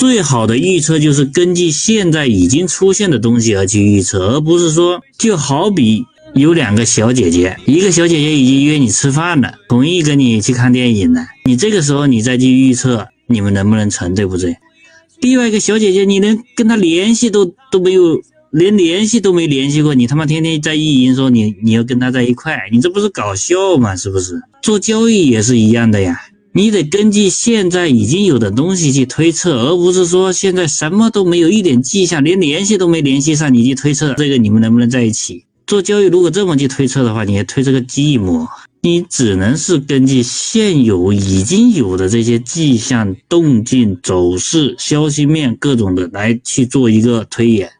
最好的预测就是根据现在已经出现的东西而去预测，而不是说就好比有两个小姐姐，一个小姐姐已经约你吃饭了，同意跟你去看电影了，你这个时候你再去预测你们能不能成，对不对？另外一个小姐姐，你连跟她联系都都没有，连联系都没联系过，你他妈天天在意淫说你你要跟她在一块，你这不是搞笑吗？是不是？做交易也是一样的呀。你得根据现在已经有的东西去推测，而不是说现在什么都没有，一点迹象，连联系都没联系上，你去推测这个你们能不能在一起做交易？如果这么去推测的话，你还推测个寂寞，你只能是根据现有已经有的这些迹象、动静、走势、消息面各种的来去做一个推演。